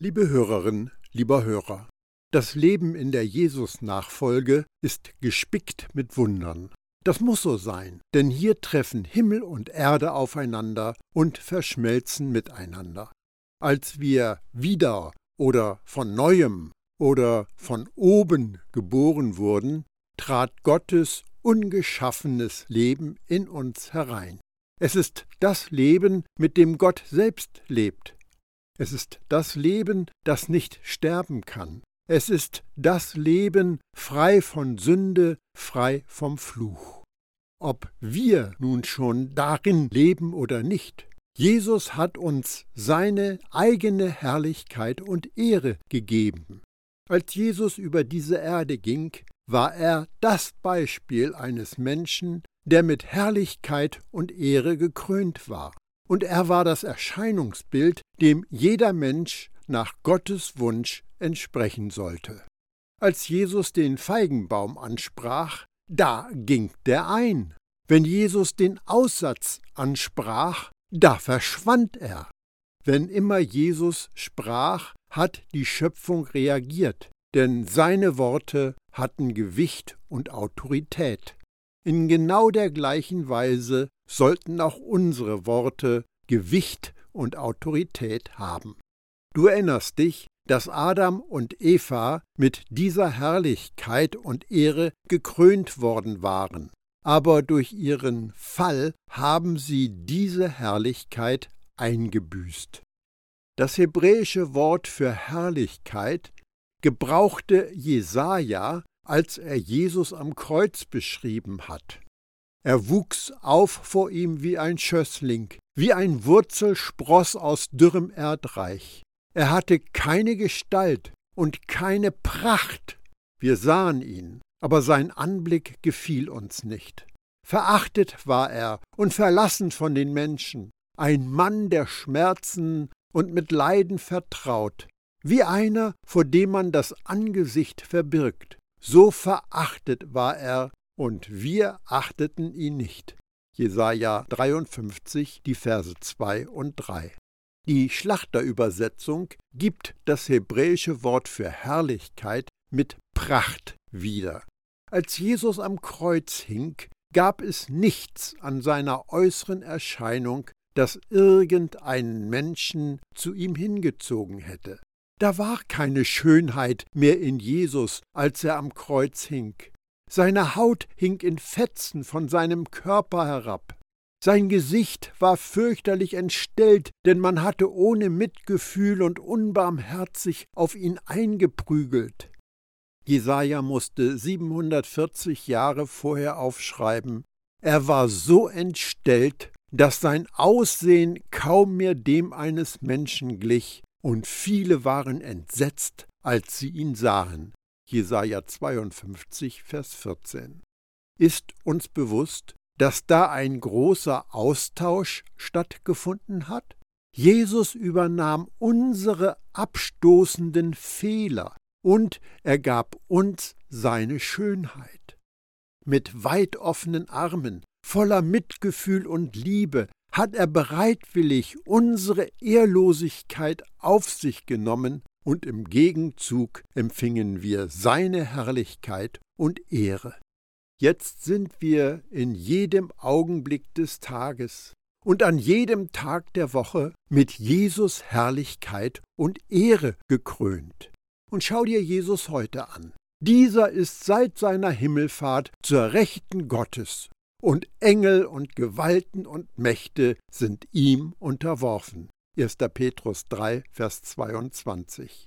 Liebe Hörerin, lieber Hörer, das Leben in der Jesus-Nachfolge ist gespickt mit Wundern. Das muss so sein, denn hier treffen Himmel und Erde aufeinander und verschmelzen miteinander. Als wir wieder oder von neuem oder von oben geboren wurden, trat Gottes ungeschaffenes Leben in uns herein. Es ist das Leben, mit dem Gott selbst lebt. Es ist das Leben, das nicht sterben kann. Es ist das Leben frei von Sünde, frei vom Fluch. Ob wir nun schon darin leben oder nicht, Jesus hat uns seine eigene Herrlichkeit und Ehre gegeben. Als Jesus über diese Erde ging, war er das Beispiel eines Menschen, der mit Herrlichkeit und Ehre gekrönt war und er war das Erscheinungsbild, dem jeder Mensch nach Gottes Wunsch entsprechen sollte. Als Jesus den Feigenbaum ansprach, da ging der ein. Wenn Jesus den Aussatz ansprach, da verschwand er. Wenn immer Jesus sprach, hat die Schöpfung reagiert, denn seine Worte hatten Gewicht und Autorität. In genau der gleichen Weise sollten auch unsere Worte Gewicht und Autorität haben. Du erinnerst dich, dass Adam und Eva mit dieser Herrlichkeit und Ehre gekrönt worden waren, aber durch ihren Fall haben sie diese Herrlichkeit eingebüßt. Das hebräische Wort für Herrlichkeit gebrauchte Jesaja, als er Jesus am Kreuz beschrieben hat. Er wuchs auf vor ihm wie ein Schössling, wie ein Wurzelspross aus dürrem Erdreich. Er hatte keine Gestalt und keine Pracht. Wir sahen ihn, aber sein Anblick gefiel uns nicht. Verachtet war er und verlassen von den Menschen, ein Mann der Schmerzen und mit Leiden vertraut, wie einer, vor dem man das Angesicht verbirgt. So verachtet war er und wir achteten ihn nicht. Jesaja 53, die Verse 2 und 3. Die Schlachterübersetzung gibt das hebräische Wort für Herrlichkeit mit Pracht wieder. Als Jesus am Kreuz hing, gab es nichts an seiner äußeren Erscheinung, das irgendeinen Menschen zu ihm hingezogen hätte. Da war keine Schönheit mehr in Jesus, als er am Kreuz hing. Seine Haut hing in Fetzen von seinem Körper herab. Sein Gesicht war fürchterlich entstellt, denn man hatte ohne Mitgefühl und unbarmherzig auf ihn eingeprügelt. Jesaja musste 740 Jahre vorher aufschreiben: Er war so entstellt, dass sein Aussehen kaum mehr dem eines Menschen glich, und viele waren entsetzt, als sie ihn sahen. Jesaja 52, Vers 14. Ist uns bewusst, dass da ein großer Austausch stattgefunden hat? Jesus übernahm unsere abstoßenden Fehler und er gab uns seine Schönheit. Mit weit offenen Armen, voller Mitgefühl und Liebe hat er bereitwillig unsere Ehrlosigkeit auf sich genommen und im Gegenzug empfingen wir seine Herrlichkeit und Ehre. Jetzt sind wir in jedem Augenblick des Tages und an jedem Tag der Woche mit Jesus Herrlichkeit und Ehre gekrönt. Und schau dir Jesus heute an. Dieser ist seit seiner Himmelfahrt zur Rechten Gottes, und Engel und Gewalten und Mächte sind ihm unterworfen. 1. Petrus 3, Vers 22.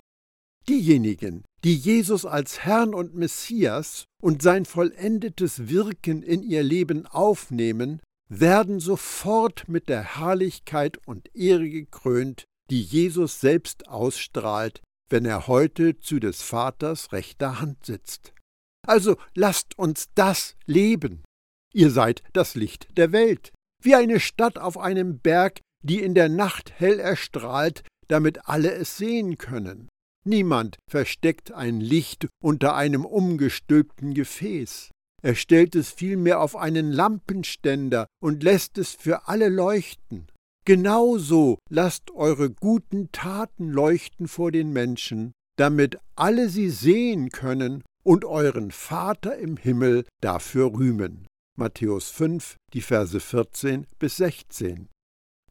Diejenigen, die Jesus als Herrn und Messias und sein vollendetes Wirken in ihr Leben aufnehmen, werden sofort mit der Herrlichkeit und Ehre gekrönt, die Jesus selbst ausstrahlt, wenn er heute zu des Vaters rechter Hand sitzt. Also lasst uns das leben. Ihr seid das Licht der Welt, wie eine Stadt auf einem Berg, die in der Nacht hell erstrahlt, damit alle es sehen können. Niemand versteckt ein Licht unter einem umgestülpten Gefäß. Er stellt es vielmehr auf einen Lampenständer und lässt es für alle leuchten. Genauso lasst eure guten Taten leuchten vor den Menschen, damit alle sie sehen können und euren Vater im Himmel dafür rühmen. Matthäus 5, die Verse 14 bis 16.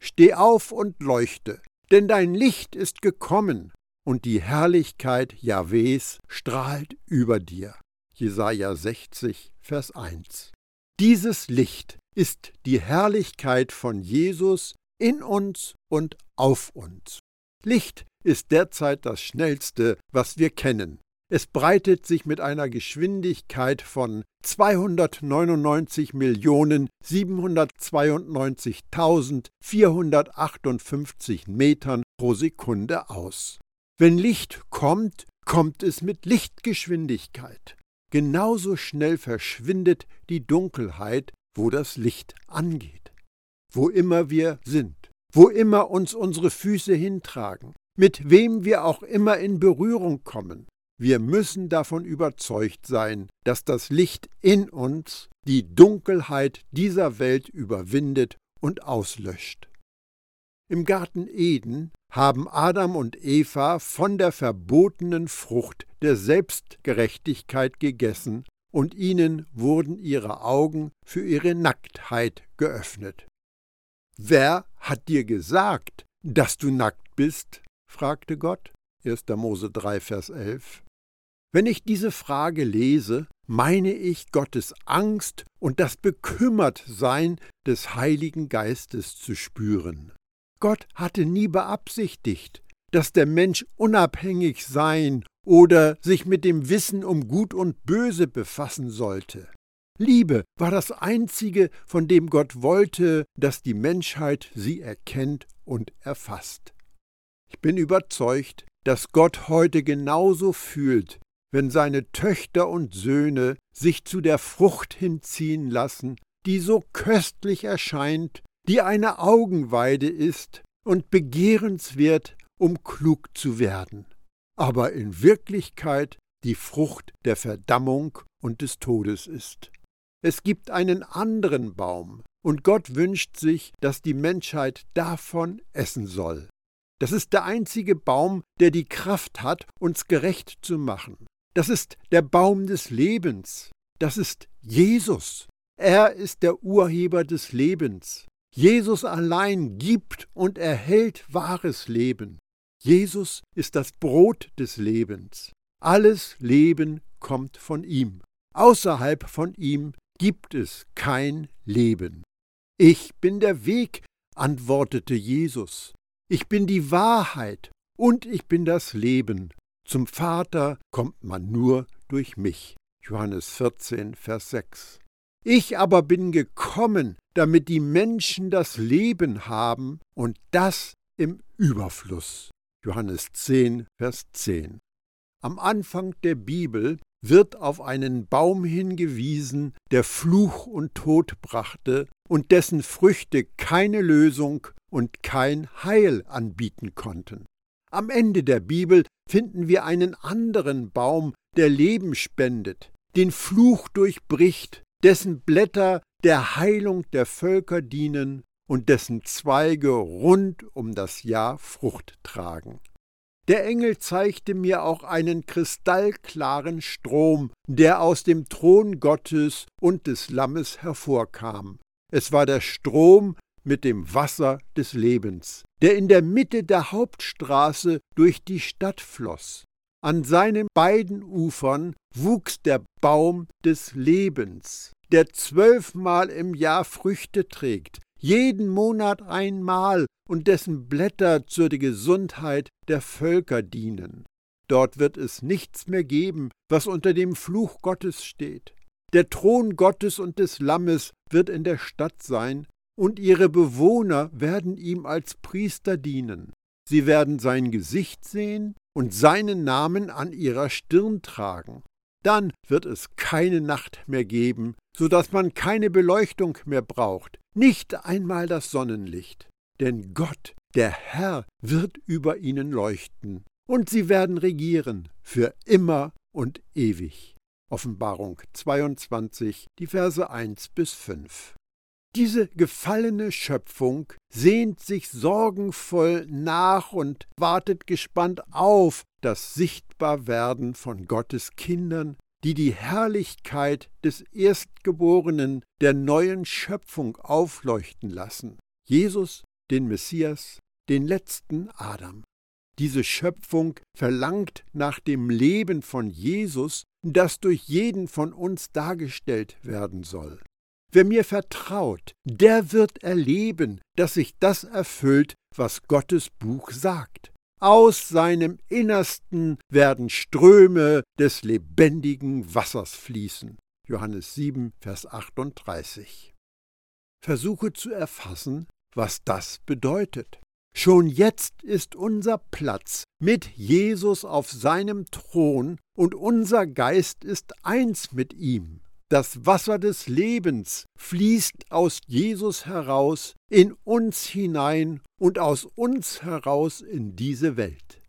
Steh auf und leuchte, denn dein Licht ist gekommen und die Herrlichkeit Jahwes strahlt über dir. Jesaja 60, Vers 1. Dieses Licht ist die Herrlichkeit von Jesus in uns und auf uns. Licht ist derzeit das schnellste, was wir kennen. Es breitet sich mit einer Geschwindigkeit von 299.792.458 Metern pro Sekunde aus. Wenn Licht kommt, kommt es mit Lichtgeschwindigkeit. Genauso schnell verschwindet die Dunkelheit, wo das Licht angeht wo immer wir sind, wo immer uns unsere Füße hintragen, mit wem wir auch immer in Berührung kommen. Wir müssen davon überzeugt sein, dass das Licht in uns die Dunkelheit dieser Welt überwindet und auslöscht. Im Garten Eden haben Adam und Eva von der verbotenen Frucht der Selbstgerechtigkeit gegessen, und ihnen wurden ihre Augen für ihre Nacktheit geöffnet. Wer hat dir gesagt, dass du nackt bist? fragte Gott. 1. Mose 3, Vers 11. Wenn ich diese Frage lese, meine ich Gottes Angst und das Bekümmertsein des Heiligen Geistes zu spüren. Gott hatte nie beabsichtigt, dass der Mensch unabhängig sein oder sich mit dem Wissen um Gut und Böse befassen sollte. Liebe war das Einzige, von dem Gott wollte, dass die Menschheit sie erkennt und erfasst. Ich bin überzeugt, dass Gott heute genauso fühlt, wenn seine Töchter und Söhne sich zu der Frucht hinziehen lassen, die so köstlich erscheint, die eine Augenweide ist und begehrenswert, um klug zu werden, aber in Wirklichkeit die Frucht der Verdammung und des Todes ist. Es gibt einen anderen Baum, und Gott wünscht sich, dass die Menschheit davon essen soll. Das ist der einzige Baum, der die Kraft hat, uns gerecht zu machen. Das ist der Baum des Lebens. Das ist Jesus. Er ist der Urheber des Lebens. Jesus allein gibt und erhält wahres Leben. Jesus ist das Brot des Lebens. Alles Leben kommt von ihm. Außerhalb von ihm gibt es kein Leben. Ich bin der Weg, antwortete Jesus. Ich bin die Wahrheit und ich bin das Leben. Zum Vater kommt man nur durch mich. Johannes 14, Vers 6. Ich aber bin gekommen, damit die Menschen das Leben haben und das im Überfluss. Johannes 10, Vers 10. Am Anfang der Bibel wird auf einen Baum hingewiesen, der Fluch und Tod brachte und dessen Früchte keine Lösung und kein Heil anbieten konnten. Am Ende der Bibel finden wir einen anderen Baum, der Leben spendet, den Fluch durchbricht, dessen Blätter der Heilung der Völker dienen und dessen Zweige rund um das Jahr Frucht tragen. Der Engel zeigte mir auch einen kristallklaren Strom, der aus dem Thron Gottes und des Lammes hervorkam. Es war der Strom mit dem Wasser des Lebens, der in der Mitte der Hauptstraße durch die Stadt floss. An seinen beiden Ufern wuchs der Baum des Lebens, der zwölfmal im Jahr Früchte trägt, jeden Monat einmal und dessen Blätter zur Gesundheit der Völker dienen. Dort wird es nichts mehr geben, was unter dem Fluch Gottes steht. Der Thron Gottes und des Lammes wird in der Stadt sein, und ihre Bewohner werden ihm als Priester dienen. Sie werden sein Gesicht sehen und seinen Namen an ihrer Stirn tragen. Dann wird es keine Nacht mehr geben, so dass man keine Beleuchtung mehr braucht, nicht einmal das Sonnenlicht. Denn Gott, der Herr, wird über ihnen leuchten, und sie werden regieren für immer und ewig. Offenbarung 22, die Verse 1 bis 5. Diese gefallene Schöpfung sehnt sich sorgenvoll nach und wartet gespannt auf das Sichtbarwerden von Gottes Kindern, die die Herrlichkeit des Erstgeborenen der neuen Schöpfung aufleuchten lassen. Jesus, den Messias, den letzten Adam. Diese Schöpfung verlangt nach dem Leben von Jesus, das durch jeden von uns dargestellt werden soll. Wer mir vertraut, der wird erleben, dass sich das erfüllt, was Gottes Buch sagt. Aus seinem Innersten werden Ströme des lebendigen Wassers fließen. Johannes 7, Vers 38. Versuche zu erfassen, was das bedeutet. Schon jetzt ist unser Platz mit Jesus auf seinem Thron und unser Geist ist eins mit ihm. Das Wasser des Lebens fließt aus Jesus heraus in uns hinein und aus uns heraus in diese Welt.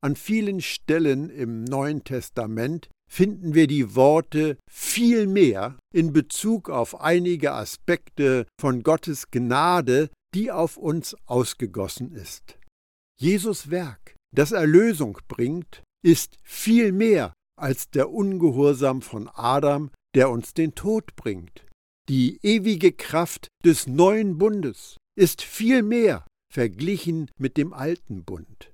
An vielen Stellen im Neuen Testament finden wir die Worte viel mehr in Bezug auf einige Aspekte von Gottes Gnade, die auf uns ausgegossen ist. Jesus Werk, das Erlösung bringt, ist viel mehr als der Ungehorsam von Adam, der uns den Tod bringt. Die ewige Kraft des neuen Bundes ist viel mehr verglichen mit dem alten Bund.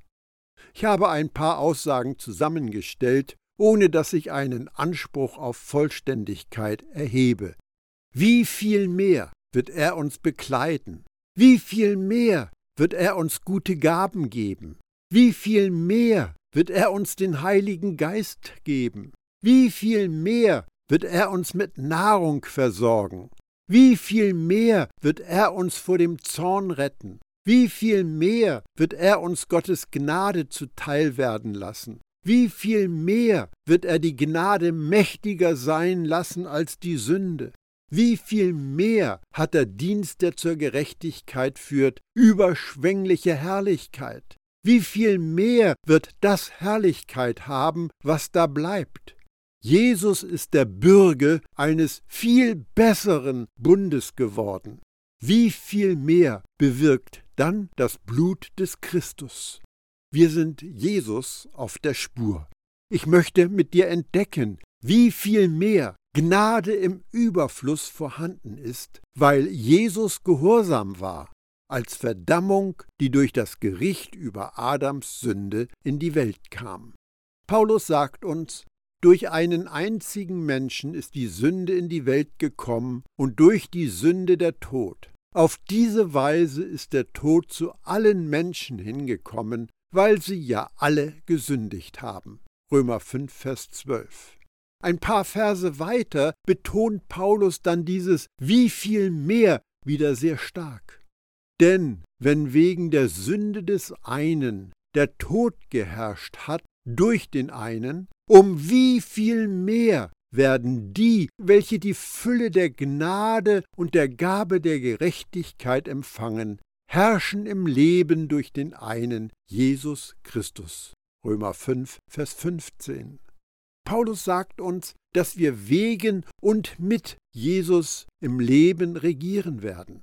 Ich habe ein paar Aussagen zusammengestellt, ohne dass ich einen Anspruch auf Vollständigkeit erhebe. Wie viel mehr wird er uns bekleiden? Wie viel mehr wird er uns gute Gaben geben? Wie viel mehr wird er uns den Heiligen Geist geben? Wie viel mehr wird er uns mit Nahrung versorgen. Wie viel mehr wird er uns vor dem Zorn retten? Wie viel mehr wird er uns Gottes Gnade zuteil werden lassen? Wie viel mehr wird er die Gnade mächtiger sein lassen als die Sünde? Wie viel mehr hat der Dienst, der zur Gerechtigkeit führt, überschwängliche Herrlichkeit? Wie viel mehr wird das Herrlichkeit haben, was da bleibt? Jesus ist der Bürger eines viel besseren Bundes geworden. Wie viel mehr bewirkt dann das Blut des Christus? Wir sind Jesus auf der Spur. Ich möchte mit dir entdecken, wie viel mehr Gnade im Überfluss vorhanden ist, weil Jesus gehorsam war, als Verdammung, die durch das Gericht über Adams Sünde in die Welt kam. Paulus sagt uns, durch einen einzigen Menschen ist die Sünde in die Welt gekommen und durch die Sünde der Tod. Auf diese Weise ist der Tod zu allen Menschen hingekommen, weil sie ja alle gesündigt haben. Römer 5, Vers 12. Ein paar Verse weiter betont Paulus dann dieses wie viel mehr wieder sehr stark. Denn wenn wegen der Sünde des einen der Tod geherrscht hat durch den einen, um wie viel mehr werden die, welche die Fülle der Gnade und der Gabe der Gerechtigkeit empfangen, herrschen im Leben durch den einen, Jesus Christus. Römer 5, Vers 15. Paulus sagt uns, dass wir wegen und mit Jesus im Leben regieren werden.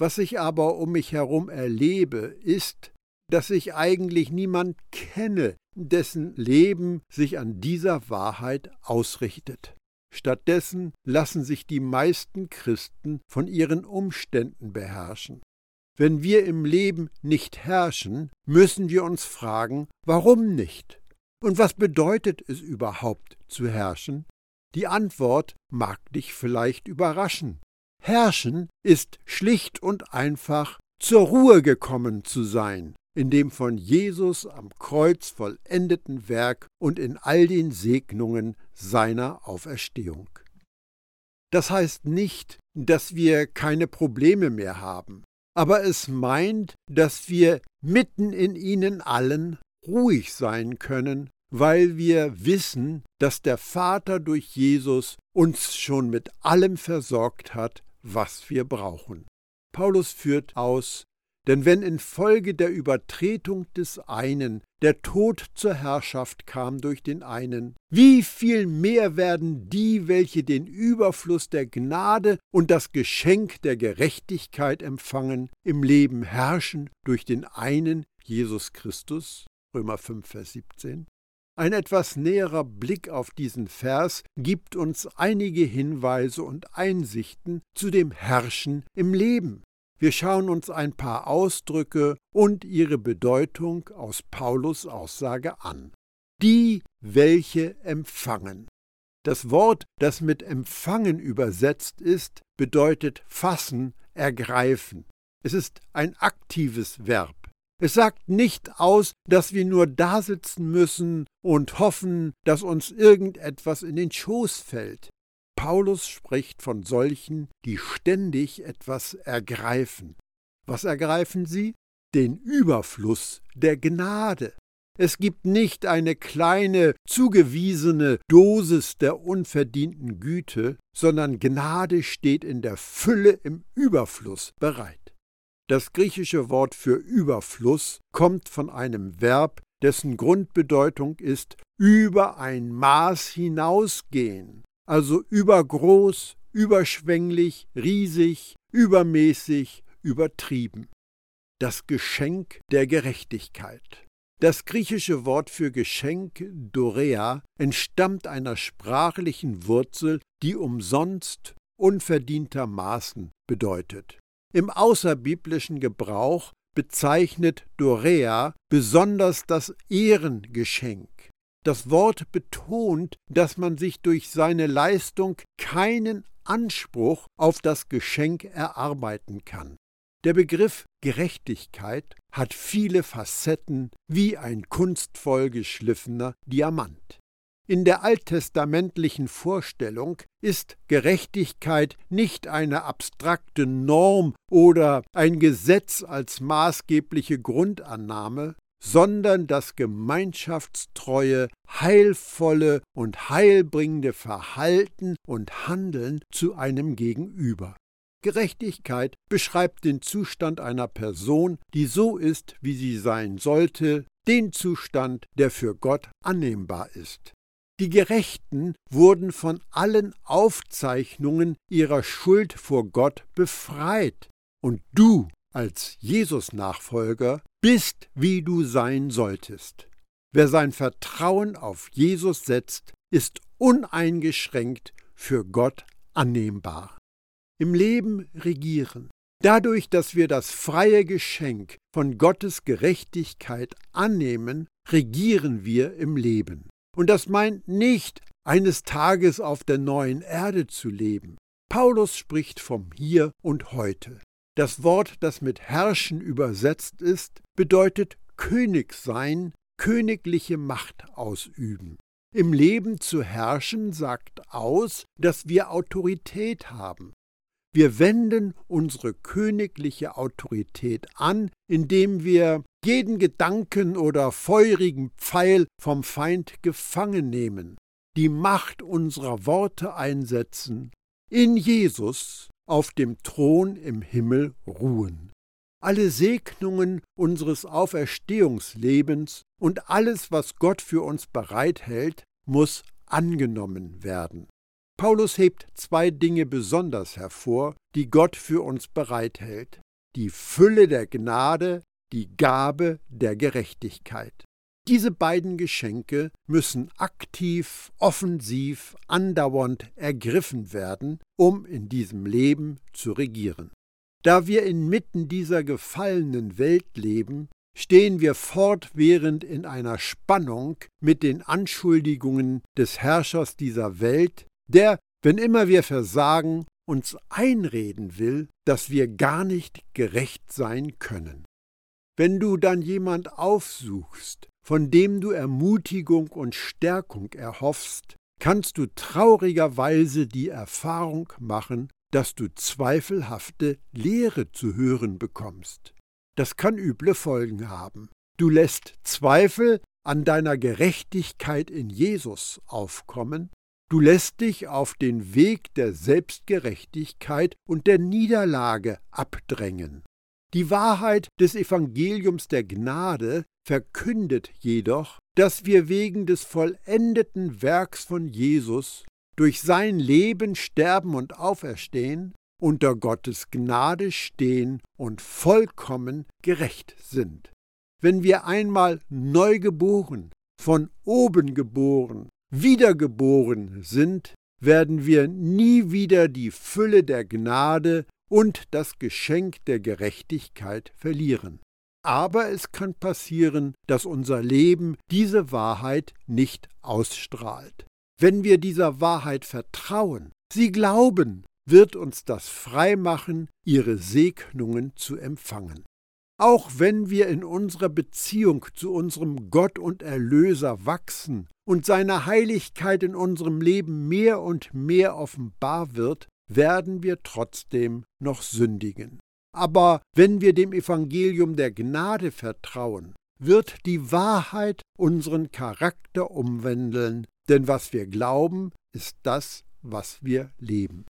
Was ich aber um mich herum erlebe, ist, dass ich eigentlich niemand kenne, dessen Leben sich an dieser Wahrheit ausrichtet. Stattdessen lassen sich die meisten Christen von ihren Umständen beherrschen. Wenn wir im Leben nicht herrschen, müssen wir uns fragen, warum nicht? Und was bedeutet es überhaupt zu herrschen? Die Antwort mag dich vielleicht überraschen. Herrschen ist schlicht und einfach zur Ruhe gekommen zu sein, in dem von Jesus am Kreuz vollendeten Werk und in all den Segnungen seiner Auferstehung. Das heißt nicht, dass wir keine Probleme mehr haben, aber es meint, dass wir mitten in ihnen allen ruhig sein können, weil wir wissen, dass der Vater durch Jesus uns schon mit allem versorgt hat, was wir brauchen. Paulus führt aus, Denn wenn infolge der Übertretung des einen der Tod zur Herrschaft kam durch den einen, wie viel mehr werden die, welche den Überfluss der Gnade und das Geschenk der Gerechtigkeit empfangen, im Leben herrschen durch den einen Jesus Christus? Römer 5, Vers 17. Ein etwas näherer Blick auf diesen Vers gibt uns einige Hinweise und Einsichten zu dem Herrschen im Leben. Wir schauen uns ein paar Ausdrücke und ihre Bedeutung aus Paulus Aussage an. Die, welche empfangen. Das Wort, das mit empfangen übersetzt ist, bedeutet fassen, ergreifen. Es ist ein aktives Verb. Es sagt nicht aus, dass wir nur dasitzen müssen und hoffen, dass uns irgendetwas in den Schoß fällt. Paulus spricht von solchen, die ständig etwas ergreifen. Was ergreifen sie? Den Überfluss der Gnade. Es gibt nicht eine kleine zugewiesene Dosis der unverdienten Güte, sondern Gnade steht in der Fülle im Überfluss bereit. Das griechische Wort für Überfluss kommt von einem Verb, dessen Grundbedeutung ist über ein Maß hinausgehen also übergroß, überschwänglich, riesig, übermäßig, übertrieben. Das Geschenk der Gerechtigkeit. Das griechische Wort für Geschenk, Dorea, entstammt einer sprachlichen Wurzel, die umsonst, unverdientermaßen bedeutet. Im außerbiblischen Gebrauch bezeichnet Dorea besonders das Ehrengeschenk, das Wort betont, dass man sich durch seine Leistung keinen Anspruch auf das Geschenk erarbeiten kann. Der Begriff Gerechtigkeit hat viele Facetten wie ein kunstvoll geschliffener Diamant. In der alttestamentlichen Vorstellung ist Gerechtigkeit nicht eine abstrakte Norm oder ein Gesetz als maßgebliche Grundannahme, sondern das gemeinschaftstreue, heilvolle und heilbringende Verhalten und Handeln zu einem Gegenüber. Gerechtigkeit beschreibt den Zustand einer Person, die so ist, wie sie sein sollte, den Zustand, der für Gott annehmbar ist. Die Gerechten wurden von allen Aufzeichnungen ihrer Schuld vor Gott befreit, und du als Jesus-Nachfolger bist, wie du sein solltest. Wer sein Vertrauen auf Jesus setzt, ist uneingeschränkt für Gott annehmbar. Im Leben regieren. Dadurch, dass wir das freie Geschenk von Gottes Gerechtigkeit annehmen, regieren wir im Leben. Und das meint nicht, eines Tages auf der neuen Erde zu leben. Paulus spricht vom Hier und heute. Das Wort, das mit herrschen übersetzt ist, bedeutet König sein, königliche Macht ausüben. Im Leben zu herrschen sagt aus, dass wir Autorität haben. Wir wenden unsere königliche Autorität an, indem wir jeden Gedanken oder feurigen Pfeil vom Feind gefangen nehmen, die Macht unserer Worte einsetzen, in Jesus auf dem Thron im Himmel ruhen. Alle Segnungen unseres Auferstehungslebens und alles, was Gott für uns bereithält, muss angenommen werden. Paulus hebt zwei Dinge besonders hervor, die Gott für uns bereithält. Die Fülle der Gnade, die Gabe der Gerechtigkeit. Diese beiden Geschenke müssen aktiv, offensiv, andauernd ergriffen werden, um in diesem Leben zu regieren. Da wir inmitten dieser gefallenen Welt leben, stehen wir fortwährend in einer Spannung mit den Anschuldigungen des Herrschers dieser Welt, der, wenn immer wir versagen, uns einreden will, dass wir gar nicht gerecht sein können. Wenn du dann jemand aufsuchst, von dem du Ermutigung und Stärkung erhoffst, kannst du traurigerweise die Erfahrung machen, dass du zweifelhafte Lehre zu hören bekommst. Das kann üble Folgen haben. Du lässt Zweifel an deiner Gerechtigkeit in Jesus aufkommen, du lässt dich auf den Weg der Selbstgerechtigkeit und der Niederlage abdrängen. Die Wahrheit des Evangeliums der Gnade verkündet jedoch, dass wir wegen des vollendeten Werks von Jesus durch sein Leben, Sterben und Auferstehen unter Gottes Gnade stehen und vollkommen gerecht sind. Wenn wir einmal neu geboren, von oben geboren, wiedergeboren sind, werden wir nie wieder die Fülle der Gnade und das Geschenk der Gerechtigkeit verlieren. Aber es kann passieren, dass unser Leben diese Wahrheit nicht ausstrahlt. Wenn wir dieser Wahrheit vertrauen, sie glauben, wird uns das freimachen, ihre Segnungen zu empfangen. Auch wenn wir in unserer Beziehung zu unserem Gott und Erlöser wachsen und seine Heiligkeit in unserem Leben mehr und mehr offenbar wird, werden wir trotzdem noch sündigen. Aber wenn wir dem Evangelium der Gnade vertrauen, wird die Wahrheit unseren Charakter umwandeln, denn was wir glauben, ist das, was wir leben.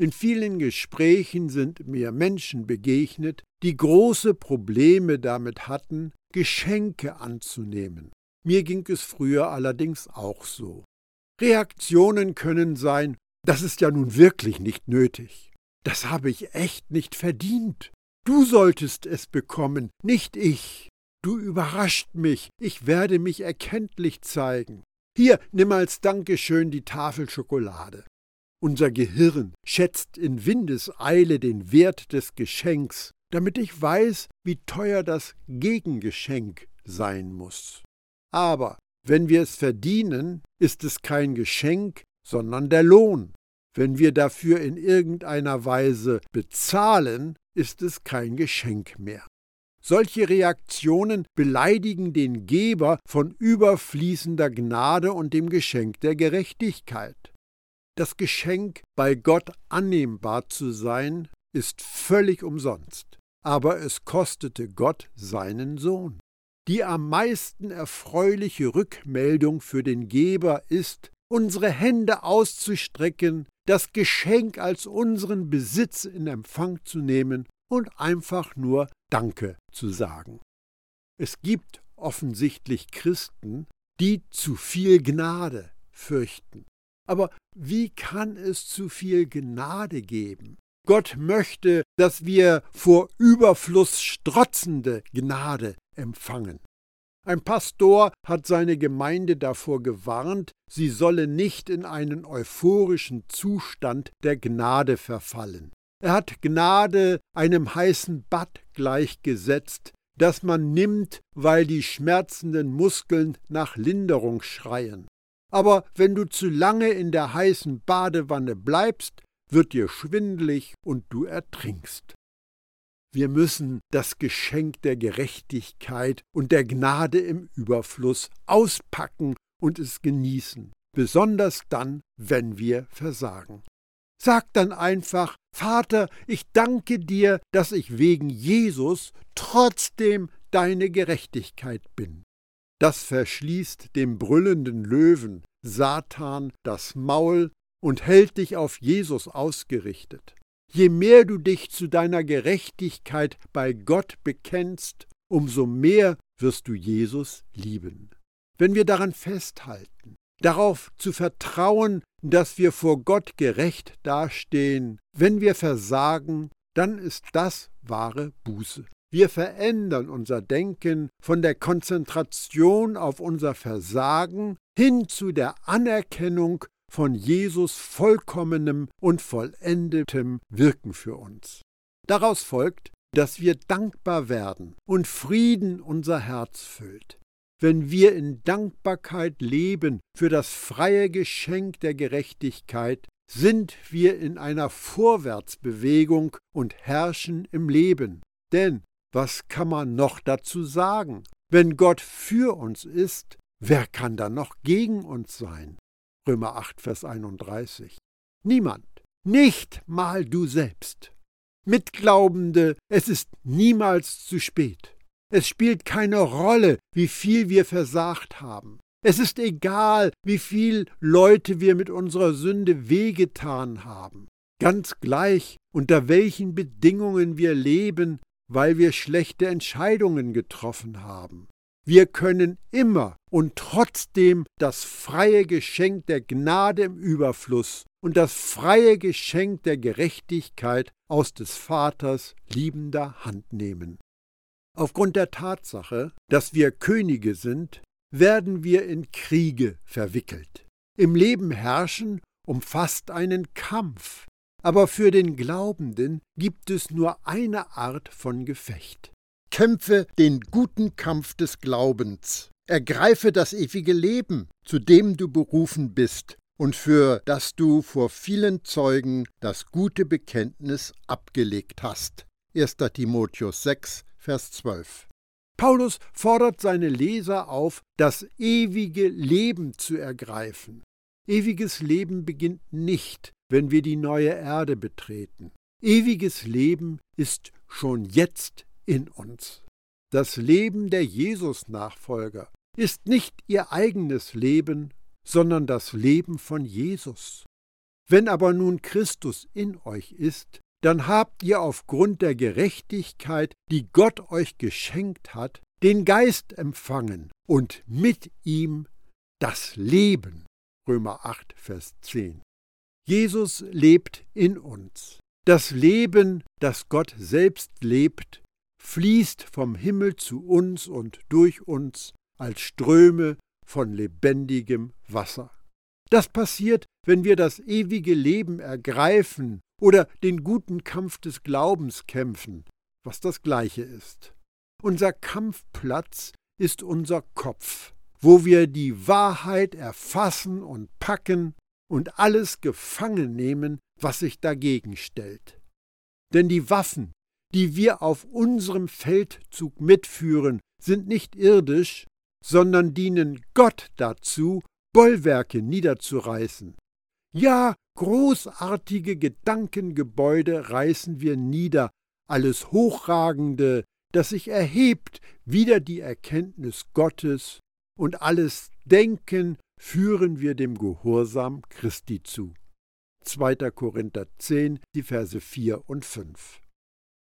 In vielen Gesprächen sind mir Menschen begegnet, die große Probleme damit hatten, Geschenke anzunehmen. Mir ging es früher allerdings auch so. Reaktionen können sein, das ist ja nun wirklich nicht nötig. Das habe ich echt nicht verdient. Du solltest es bekommen, nicht ich. Du überrascht mich, ich werde mich erkenntlich zeigen. Hier, nimm als Dankeschön die Tafel Schokolade. Unser Gehirn schätzt in Windeseile den Wert des Geschenks, damit ich weiß, wie teuer das Gegengeschenk sein muss. Aber wenn wir es verdienen, ist es kein Geschenk, sondern der Lohn. Wenn wir dafür in irgendeiner Weise bezahlen, ist es kein Geschenk mehr. Solche Reaktionen beleidigen den Geber von überfließender Gnade und dem Geschenk der Gerechtigkeit. Das Geschenk, bei Gott annehmbar zu sein, ist völlig umsonst, aber es kostete Gott seinen Sohn. Die am meisten erfreuliche Rückmeldung für den Geber ist, unsere Hände auszustrecken, das Geschenk als unseren Besitz in Empfang zu nehmen und einfach nur Danke zu sagen. Es gibt offensichtlich Christen, die zu viel Gnade fürchten. Aber wie kann es zu viel Gnade geben? Gott möchte, dass wir vor Überfluss strotzende Gnade empfangen. Ein Pastor hat seine Gemeinde davor gewarnt, sie solle nicht in einen euphorischen Zustand der Gnade verfallen. Er hat Gnade einem heißen Bad gleichgesetzt, das man nimmt, weil die schmerzenden Muskeln nach Linderung schreien. Aber wenn du zu lange in der heißen Badewanne bleibst, wird dir schwindlig und du ertrinkst. Wir müssen das Geschenk der Gerechtigkeit und der Gnade im Überfluss auspacken und es genießen, besonders dann, wenn wir versagen. Sag dann einfach, Vater, ich danke dir, dass ich wegen Jesus trotzdem deine Gerechtigkeit bin. Das verschließt dem brüllenden Löwen, Satan, das Maul und hält dich auf Jesus ausgerichtet. Je mehr du dich zu deiner Gerechtigkeit bei Gott bekennst, umso mehr wirst du Jesus lieben. Wenn wir daran festhalten, darauf zu vertrauen, dass wir vor Gott gerecht dastehen, wenn wir versagen, dann ist das wahre Buße. Wir verändern unser Denken von der Konzentration auf unser Versagen hin zu der Anerkennung von Jesus vollkommenem und vollendetem Wirken für uns. Daraus folgt, dass wir dankbar werden und Frieden unser Herz füllt. Wenn wir in Dankbarkeit leben für das freie Geschenk der Gerechtigkeit, sind wir in einer Vorwärtsbewegung und herrschen im Leben. Denn was kann man noch dazu sagen? Wenn Gott für uns ist, wer kann dann noch gegen uns sein? Römer 8, Vers 31. Niemand, nicht mal du selbst. Mitglaubende, es ist niemals zu spät. Es spielt keine Rolle, wie viel wir versagt haben. Es ist egal, wie viel Leute wir mit unserer Sünde wehgetan haben. Ganz gleich, unter welchen Bedingungen wir leben, weil wir schlechte Entscheidungen getroffen haben. Wir können immer und trotzdem das freie Geschenk der Gnade im Überfluss und das freie Geschenk der Gerechtigkeit aus des Vaters liebender Hand nehmen. Aufgrund der Tatsache, dass wir Könige sind, werden wir in Kriege verwickelt. Im Leben herrschen umfasst einen Kampf, aber für den Glaubenden gibt es nur eine Art von Gefecht. Kämpfe den guten Kampf des Glaubens, ergreife das ewige Leben, zu dem du berufen bist und für das du vor vielen Zeugen das gute Bekenntnis abgelegt hast. 1. Timotheus 6, Vers 12. Paulus fordert seine Leser auf, das ewige Leben zu ergreifen. Ewiges Leben beginnt nicht, wenn wir die neue Erde betreten. Ewiges Leben ist schon jetzt in uns. Das Leben der Jesus-Nachfolger ist nicht ihr eigenes Leben, sondern das Leben von Jesus. Wenn aber nun Christus in euch ist, dann habt ihr aufgrund der Gerechtigkeit, die Gott euch geschenkt hat, den Geist empfangen und mit ihm das Leben. Römer 8, Vers 10. Jesus lebt in uns. Das Leben, das Gott selbst lebt, fließt vom Himmel zu uns und durch uns als Ströme von lebendigem Wasser. Das passiert, wenn wir das ewige Leben ergreifen oder den guten Kampf des Glaubens kämpfen, was das gleiche ist. Unser Kampfplatz ist unser Kopf, wo wir die Wahrheit erfassen und packen und alles gefangen nehmen, was sich dagegen stellt. Denn die Waffen, die wir auf unserem Feldzug mitführen, sind nicht irdisch, sondern dienen Gott dazu, Bollwerke niederzureißen. Ja, großartige Gedankengebäude reißen wir nieder, alles Hochragende, das sich erhebt, wider die Erkenntnis Gottes, und alles Denken führen wir dem Gehorsam Christi zu. 2. Korinther 10, die Verse 4 und 5.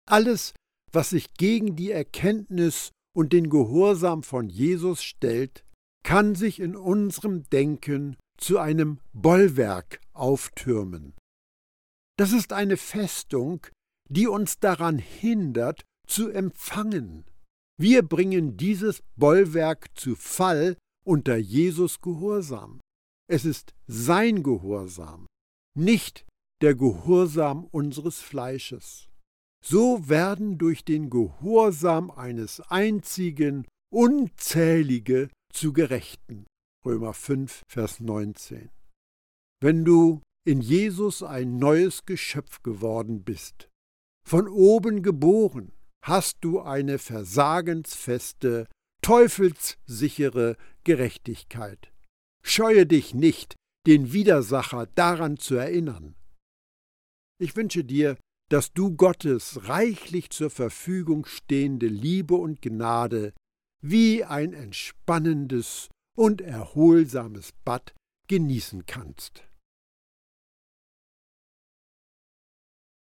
Alles, was sich gegen die Erkenntnis und den Gehorsam von Jesus stellt, kann sich in unserem Denken zu einem Bollwerk auftürmen. Das ist eine Festung, die uns daran hindert, zu empfangen. Wir bringen dieses Bollwerk zu Fall unter Jesus Gehorsam. Es ist sein Gehorsam, nicht der Gehorsam unseres Fleisches. So werden durch den Gehorsam eines einzigen unzählige zu Gerechten. Römer 5, Vers 19. Wenn du in Jesus ein neues Geschöpf geworden bist, von oben geboren, hast du eine versagensfeste, teufelssichere Gerechtigkeit. Scheue dich nicht, den Widersacher daran zu erinnern. Ich wünsche dir, dass du Gottes reichlich zur Verfügung stehende Liebe und Gnade wie ein entspannendes und erholsames Bad genießen kannst.